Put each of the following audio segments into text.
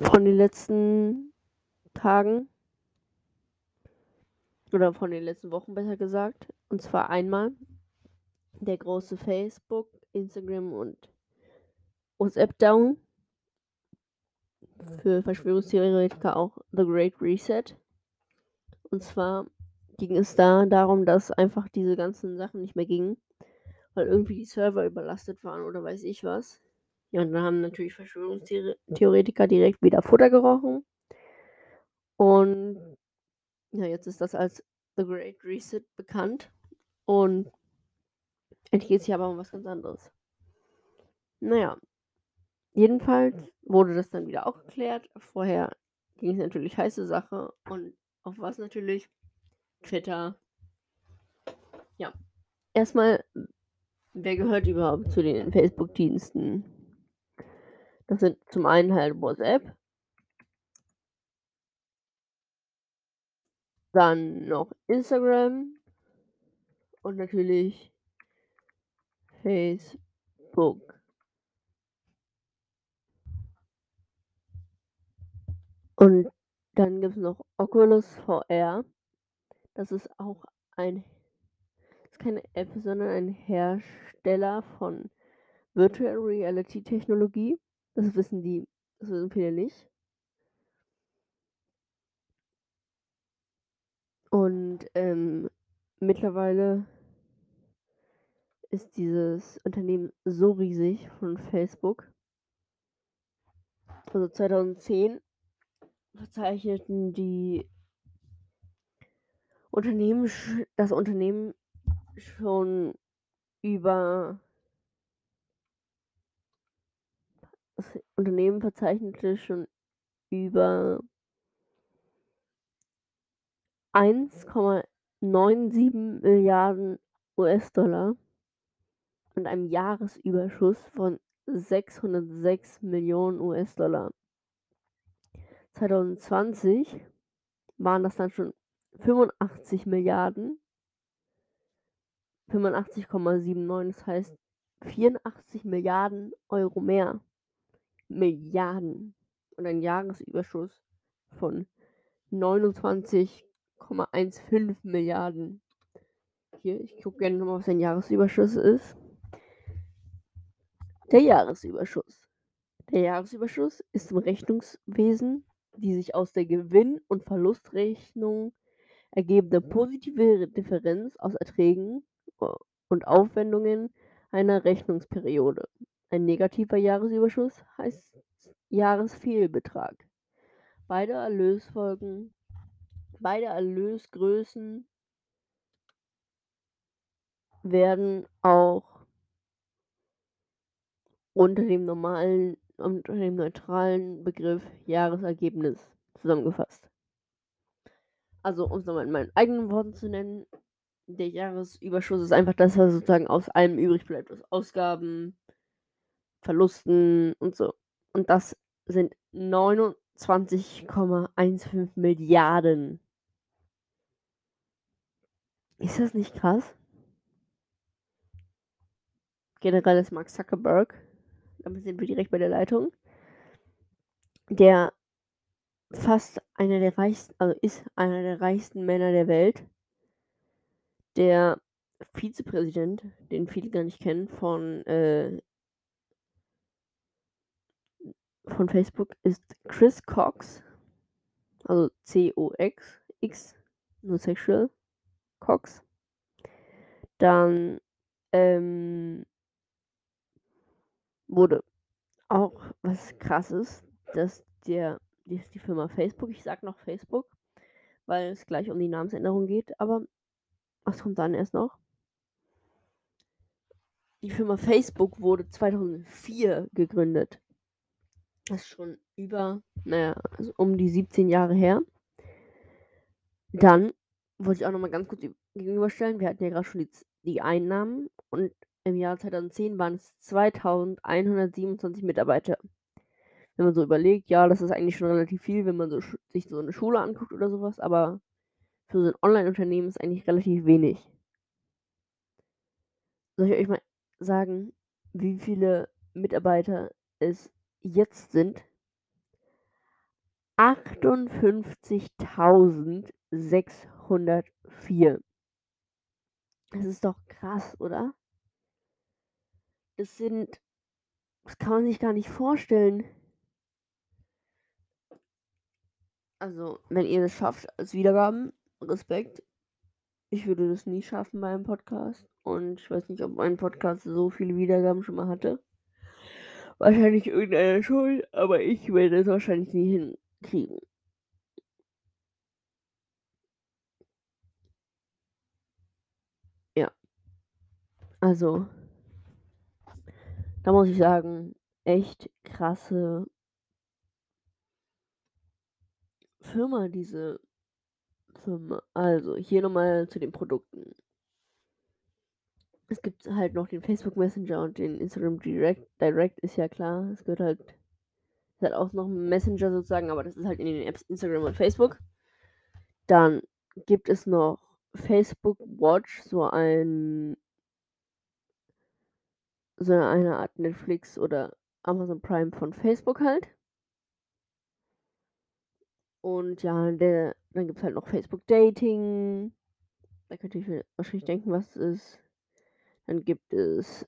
von den letzten Tagen. Oder von den letzten Wochen besser gesagt. Und zwar einmal der große Facebook, Instagram und WhatsApp-Down. Für Verschwörungstheoretiker auch The Great Reset. Und zwar ging es da darum, dass einfach diese ganzen Sachen nicht mehr gingen, weil irgendwie die Server überlastet waren oder weiß ich was. Ja, und dann haben natürlich Verschwörungstheoretiker direkt wieder Futter gerochen. Und ja, jetzt ist das als The Great Reset bekannt. Und endlich geht es hier aber um was ganz anderes. Naja, jedenfalls wurde das dann wieder auch geklärt. Vorher ging es natürlich heiße Sache und auf was natürlich? Twitter. Ja. Erstmal, wer gehört überhaupt zu den Facebook-Diensten? Das sind zum einen halt WhatsApp. Dann noch Instagram. Und natürlich Facebook. Und dann gibt es noch Oculus VR. Das ist auch ein ist keine App, sondern ein Hersteller von Virtual Reality Technologie. Das wissen die, das wissen viele nicht. Und ähm, mittlerweile ist dieses Unternehmen so riesig von Facebook. Also 2010 verzeichneten die Unternehmen, das Unternehmen schon über das Unternehmen verzeichnete schon über 1,97 Milliarden US-Dollar und einem Jahresüberschuss von 606 Millionen US-Dollar. 2020 waren das dann schon 85 Milliarden. 85,79, das heißt 84 Milliarden Euro mehr. Milliarden. Und ein Jahresüberschuss von 29,15 Milliarden. Hier, ich gucke gerne nochmal, was ein Jahresüberschuss ist. Der Jahresüberschuss. Der Jahresüberschuss ist im Rechnungswesen die sich aus der Gewinn- und Verlustrechnung ergebende positive Differenz aus Erträgen äh, und Aufwendungen einer Rechnungsperiode. Ein negativer Jahresüberschuss heißt Jahresfehlbetrag. Beide Erlösfolgen, beide Erlösgrößen werden auch unter dem normalen unter dem neutralen Begriff Jahresergebnis zusammengefasst. Also, um es nochmal in meinen eigenen Worten zu nennen, der Jahresüberschuss ist einfach das, was sozusagen aus allem übrig bleibt, aus Ausgaben, Verlusten und so. Und das sind 29,15 Milliarden. Ist das nicht krass? Generell ist Mark Zuckerberg damit sind wir direkt bei der Leitung, der fast einer der reichsten, also ist einer der reichsten Männer der Welt, der Vizepräsident, den viele gar nicht kennen, von, äh, von Facebook ist Chris Cox, also C-O-X, X, nur sexual, Cox. Dann, ähm, wurde auch was krasses, dass der, die, die Firma Facebook, ich sag noch Facebook, weil es gleich um die Namensänderung geht, aber was kommt dann erst noch? Die Firma Facebook wurde 2004 gegründet. Das ist schon über, naja, also um die 17 Jahre her. Dann wollte ich auch nochmal ganz kurz gegenüberstellen. Wir hatten ja gerade schon die, die Einnahmen und im Jahr 2010 waren es 2127 Mitarbeiter. Wenn man so überlegt, ja, das ist eigentlich schon relativ viel, wenn man so sich so eine Schule anguckt oder sowas, aber für so ein Online-Unternehmen ist eigentlich relativ wenig. Soll ich euch mal sagen, wie viele Mitarbeiter es jetzt sind? 58.604. Das ist doch krass, oder? Das sind das kann man sich gar nicht vorstellen. Also, wenn ihr das schafft als Wiedergaben, Respekt. Ich würde das nie schaffen bei einem Podcast und ich weiß nicht, ob mein Podcast so viele Wiedergaben schon mal hatte. Wahrscheinlich irgendeiner schon, aber ich werde es wahrscheinlich nie hinkriegen. Ja. Also da muss ich sagen, echt krasse Firma, diese Firma. Also, hier noch mal zu den Produkten. Es gibt halt noch den Facebook Messenger und den Instagram Direct. Direct ist ja klar, es gehört halt ist halt auch noch 'n Messenger sozusagen, aber das ist halt in den Apps Instagram und Facebook. Dann gibt es noch Facebook Watch, so ein so eine Art Netflix oder Amazon Prime von Facebook halt. Und ja, der dann gibt's halt noch Facebook Dating. Da könnt ihr euch wahrscheinlich denken, was es ist. Dann gibt es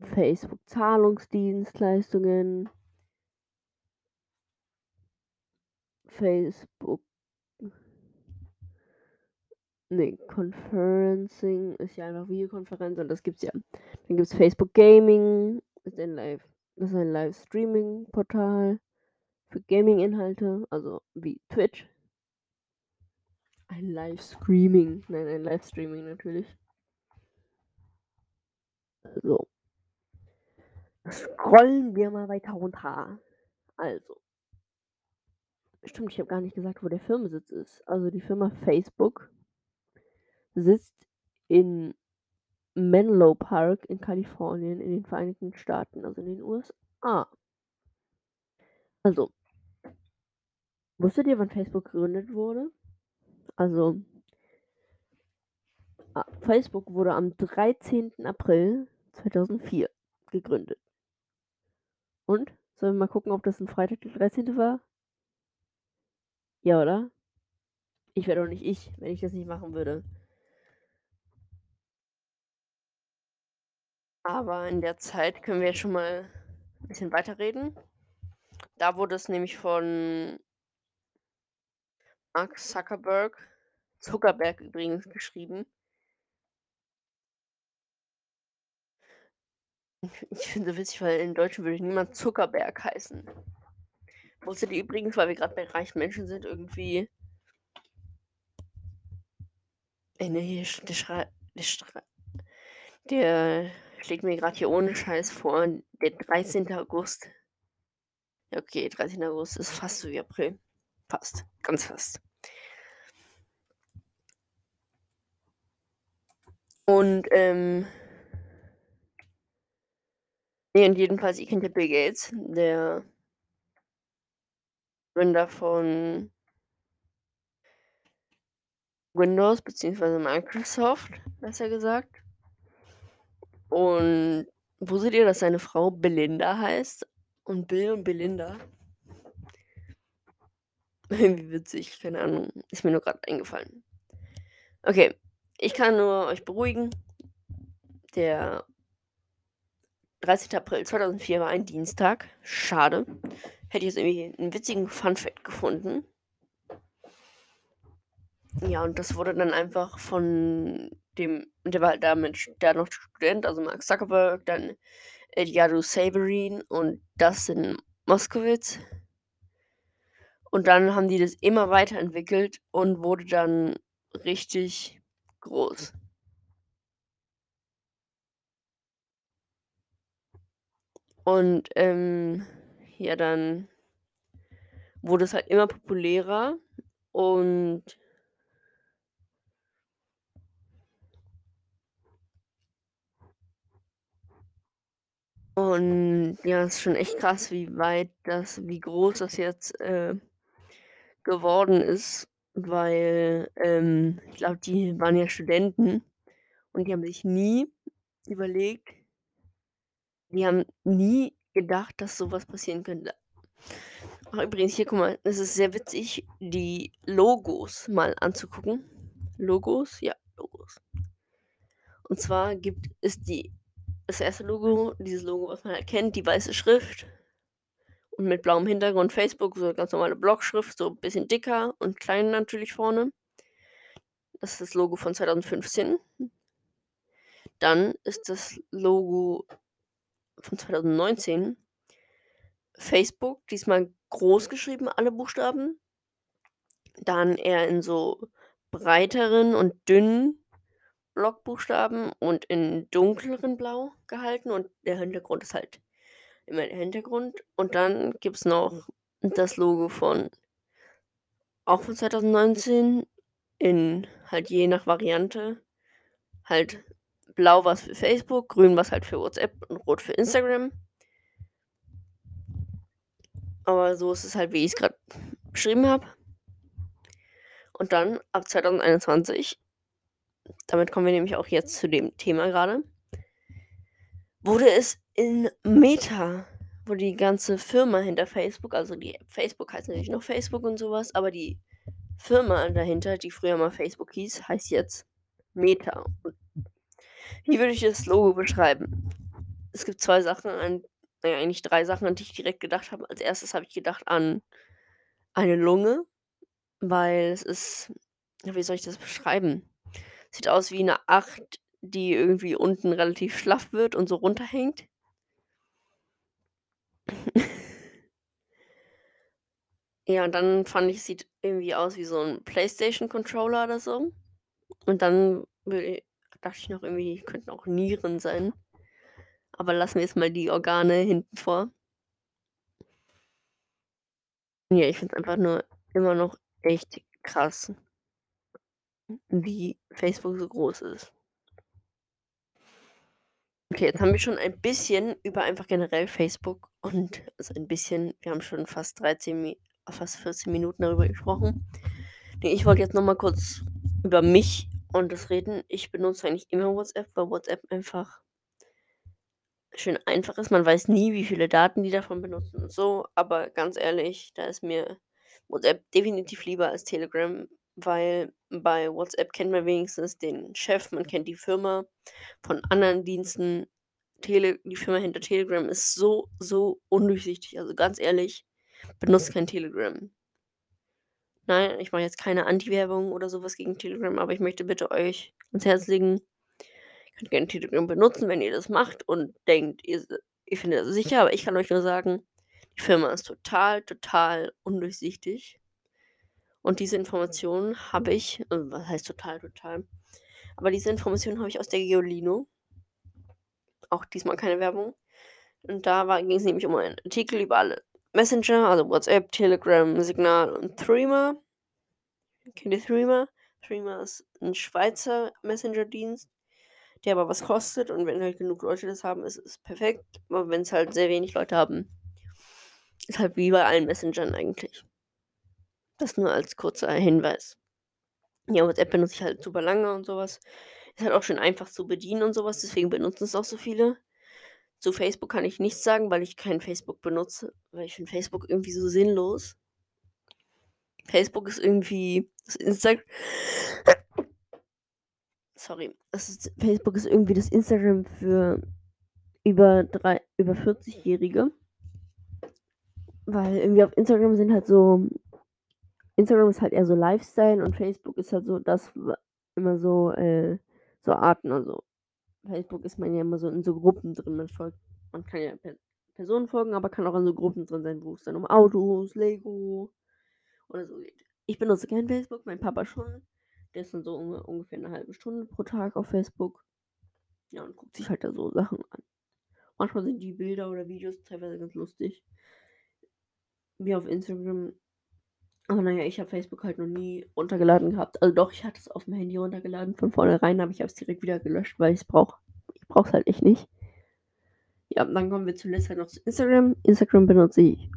Facebook Zahlungsdienstleistungen. Facebook Ne, Conferencing ist ja einfach Videokonferenz und das gibt's ja. Dann gibt's Facebook Gaming, ist ein Live das ist ein Livestreaming-Portal für Gaming-Inhalte, also wie Twitch. Ein Livestreaming, nein, ein Livestreaming natürlich. So. Scrollen wir mal weiter runter. Also. Stimmt, ich habe gar nicht gesagt, wo der Firmensitz ist. Also die Firma Facebook sitzt in Menlo Park in Kalifornien in den Vereinigten Staaten, also in den USA. Also wusstet ihr, wann Facebook gegründet wurde? Also ah, Facebook wurde am 13. April 2004 gegründet. Und? Sollen wir mal gucken, ob das 'n Freitag der 13. war? Ja, oder? Ich wäre doch nicht ich, wenn ich das nicht machen würde. Aber in der Zeit können wir jetzt schon mal 'n bisschen weiterreden. Da wurde es nämlich von Mark Zuckerberg Zuckerberg übrigens geschrieben. Ich finde witzig, weil in Deutschen würde niemand Zuckerberg heißen. Wusstet ihr übrigens, weil wir grad bei reichen Menschen sind, irgendwie Ey, ne, hier sch der schrei der schrei der schlägt mir grad hier ohne Scheiß vor, der 13. August. Okay, 13. August ist fast so wie April. Fast, ganz fast. Und, ähm Ne, und jedenfalls, ihr kennt ja Bill Gates, der Gründer von Windows beziehungsweise Microsoft, besser gesagt. Und wusstet ihr, dass seine Frau Belinda heißt? Und Bill und Belinda? Irgendwie witzig, keine Ahnung, ist mir nur grad eingefallen. Okay, ich kann nur euch beruhigen. Der 13. April 2004 war ein Dienstag. Schade. Hätte ich jetzt irgendwie 'n witzigen Funfact gefunden. Ja, und das wurde dann einfach von dem der war halt da mit der noch Student, also Mark Zuckerberg, dann Eduardo Saverin und Dustin Moskovitz. Und dann haben die das immer weiterentwickelt und wurde dann richtig groß. Und, ähm, ja, dann wurde es halt immer populärer und Und ja, ist schon echt krass, wie weit das wie groß das jetzt, äh, geworden ist, weil, ähm, ich glaube, die waren ja Studenten und die haben sich nie überlegt die haben nie gedacht, dass so was passieren könnte. Ach, übrigens, hier, guck mal, es ist sehr witzig, die Logos mal anzugucken. Logos? Ja, Logos. Und zwar gibt es die das erste Logo, dieses Logo, was man erkennt, die weiße Schrift und mit blauem Hintergrund Facebook, so ganz normale Blockschrift, so ein bisschen dicker und klein natürlich vorne. Das ist das Logo von 2015. Dann ist das Logo von 2019 Facebook, diesmal groß geschrieben, alle Buchstaben. Dann eher in so breiteren und dünnen Blockbuchstaben und in dunkleren Blau gehalten und der Hintergrund ist halt immer der Hintergrund. Und dann gibt es noch das Logo von auch von 2019 in halt je nach Variante halt blau was für Facebook, grün was halt für WhatsApp und rot für Instagram. Aber so ist es halt, wie ich es gerade beschrieben habe. Und dann ab 2021, damit kommen wir nämlich auch jetzt zu dem Thema gerade, wurde es in Meta, wo die ganze Firma hinter Facebook, also die Facebook heißt natürlich noch Facebook und sowas, aber die Firma dahinter, die früher mal Facebook hieß, heißt jetzt Meta. Und wie würde ich das Logo beschreiben? Es gibt zwei Sachen, an, naja, eigentlich drei Sachen, an die ich direkt gedacht habe. Als erstes habe ich gedacht an eine Lunge, weil es ist, wie soll ich das beschreiben? Sieht aus wie eine Acht, die irgendwie unten relativ schlaff wird und so runterhängt. ja, und dann fand ich, es sieht irgendwie aus wie so ein PlayStation-Controller oder so. Und dann dachte ich noch irgendwie, könnten auch Nieren sein. Aber lassen wir jetzt mal die Organe hinten vor. Ja, ich finde es einfach nur immer noch echt krass, wie Facebook so groß ist. Okay, jetzt haben wir schon ein bisschen über einfach generell Facebook und also ein bisschen, wir haben schon fast 13, fast 14 Minuten darüber gesprochen. Ich wollte jetzt nochmal kurz über mich und das reden. Ich benutze eigentlich immer WhatsApp, weil WhatsApp einfach schön einfach ist. Man weiß nie, wie viele Daten die davon benutzen und so. Aber ganz ehrlich, da ist mir WhatsApp definitiv lieber als Telegram, weil bei WhatsApp kennt man wenigstens den Chef, man kennt die Firma von anderen Diensten. Tele die Firma hinter Telegram ist so, so undurchsichtig. Also ganz ehrlich, benutzt kein Telegram. Nein, ich mache jetzt keine Anti-Werbung oder sowas gegen Telegram, aber ich möchte bitte euch ans Herz legen, ihr könnt gerne Telegram benutzen, wenn ihr das macht und denkt, ihr, ihr findet das sicher, aber ich kann euch nur sagen, die Firma ist total, total undurchsichtig. Und diese Informationen habe ich, äh, was heißt total, total, aber diese Informationen habe ich aus der Geolino. Auch diesmal keine Werbung. Und da ging es nämlich um einen Artikel über alle Messenger, also WhatsApp, Telegram, Signal und Threema. Kennt ihr Threema? Threema ist ein Schweizer Messenger-Dienst, der aber was kostet und wenn halt genug Leute das haben, ist es perfekt. Aber wenn es halt sehr wenig Leute haben, ist halt wie bei allen Messengern eigentlich. Das nur als kurzer Hinweis. Ja, WhatsApp benutze ich halt super lange und sowas. Ist halt auch schön einfach zu bedienen und sowas, deswegen benutzen es auch so viele. Zu Facebook kann ich nichts sagen, weil ich kein Facebook benutze, weil ich finde Facebook irgendwie so sinnlos. Facebook ist irgendwie das Instagram. Sorry, ist, Facebook ist irgendwie das Instagram für über drei, über 40-Jährige. Weil irgendwie auf Instagram sind halt so. Instagram ist halt eher so Lifestyle und Facebook ist halt so das immer so, äh, so Arten, also Facebook ist man ja immer so in so Gruppen drin. Man folgt, man kann ja Personen folgen, aber kann auch in so Gruppen drin sein, wo es dann um Autos, Lego oder so geht. Ich benutze kein Facebook, mein Papa schon. Der ist dann so ungefähr eine halbe Stunde pro Tag auf Facebook. Ja, und guckt sich halt da so Sachen an. Manchmal sind die Bilder oder Videos teilweise ganz lustig. Wie auf Instagram aber naja, ich habe Facebook halt noch nie runtergeladen gehabt. Also doch, ich hatte es auf dem Handy runtergeladen. Von vornherein aber ich es direkt wieder gelöscht, weil ich es brauche. Ich brauche es halt echt nicht. Ja, dann kommen wir zuletzt halt noch zu Instagram. Instagram benutze ich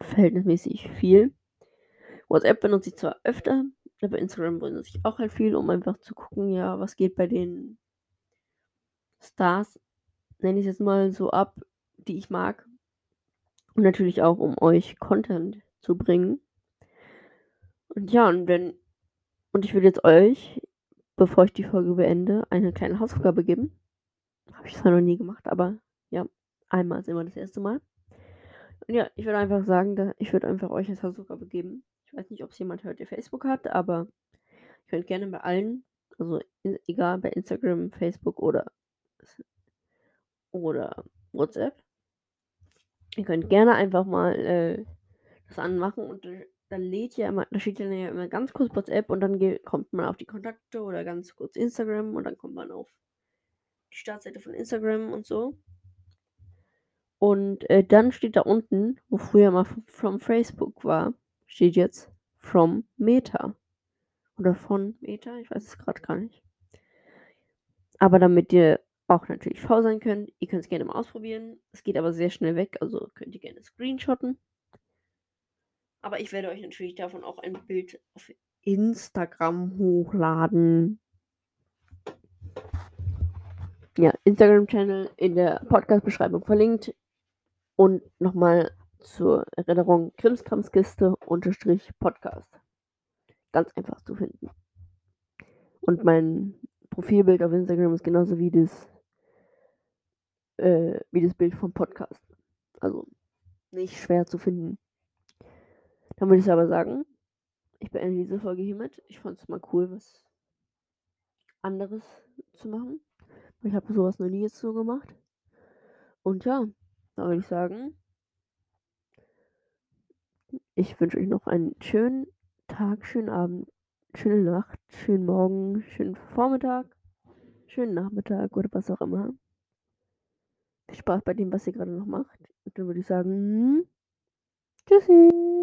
verhältnismäßig viel. WhatsApp benutze ich zwar öfter, aber Instagram benutze ich auch halt viel, um einfach zu gucken, ja, was geht bei den Stars, nenne ich es jetzt mal so ab, die ich mag. Und natürlich auch, um euch Content zu bringen. Und ja, und wenn und ich würde jetzt euch, bevor ich die Folge beende, eine kleine Hausaufgabe geben. Habe ich zwar noch nie gemacht, aber ja, einmal ist immer das erste Mal. Und ja, ich würde einfach sagen, ich würde einfach euch als Hausaufgabe geben. Ich weiß nicht, ob's jemand hört, der Facebook hat, aber ihr könnt gerne bei allen, also in egal bei Instagram, Facebook oder oder WhatsApp ihr könnt gerne einfach mal, äh, das anmachen und da lädt ja immer da steht ja immer ganz kurz WhatsApp und dann kommt man auf die Kontakte oder ganz kurz Instagram und dann kommt man auf die Startseite von Instagram und so. Und, äh, dann steht da unten, wo früher mal from Facebook war, steht jetzt from Meta oder von Meta, ich weiß es grad gar nicht. Aber damit ihr auch natürlich faul sein könnt, ihr könnt's gerne mal ausprobieren. Es geht aber sehr schnell weg, also könnt ihr gerne screenshotten. Aber ich werde euch natürlich davon auch ein Bild auf Instagram hochladen. Ja, Instagram-Channel in der Podcast-Beschreibung verlinkt. Und noch mal zur Erinnerung, Krimskramskiste Unterstrich Podcast. Ganz einfach zu finden. Und mein Profilbild auf Instagram ist genauso wie das äh, wie das Bild vom Podcast. Also, nicht schwer zu finden. Dann würde ich aber sagen, ich beende diese Folge hiermit. Ich fand's mal cool, was anderes zu machen. Ich habe so was noch nie jetzt so gemacht. Und ja, dann würde ich sagen ich wünsche euch noch einen schönen Tag, schönen Abend, schöne Nacht, schönen Morgen, schönen Vormittag, schönen Nachmittag oder was auch immer. Viel Spaß bei dem, was ihr grade noch macht. Und dann würde ich sagen Tschüssi.